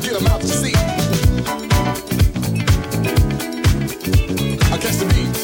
Get them out to see. I catch the beat.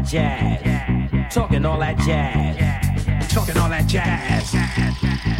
that jazz. Talking all that jazz. Talking all that jazz.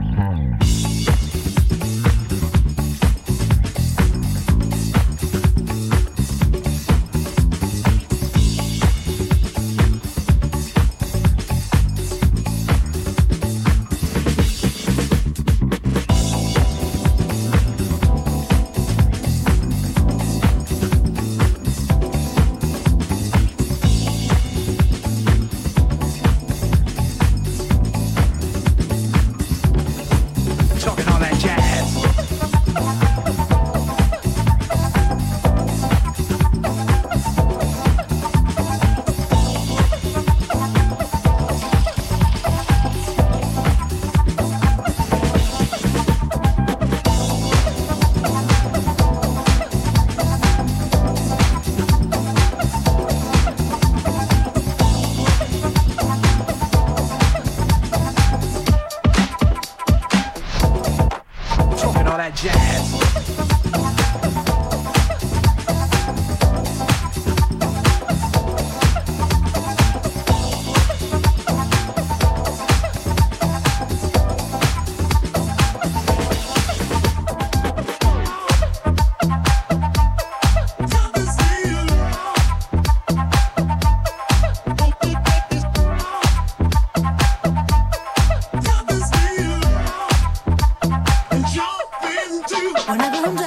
When I go home.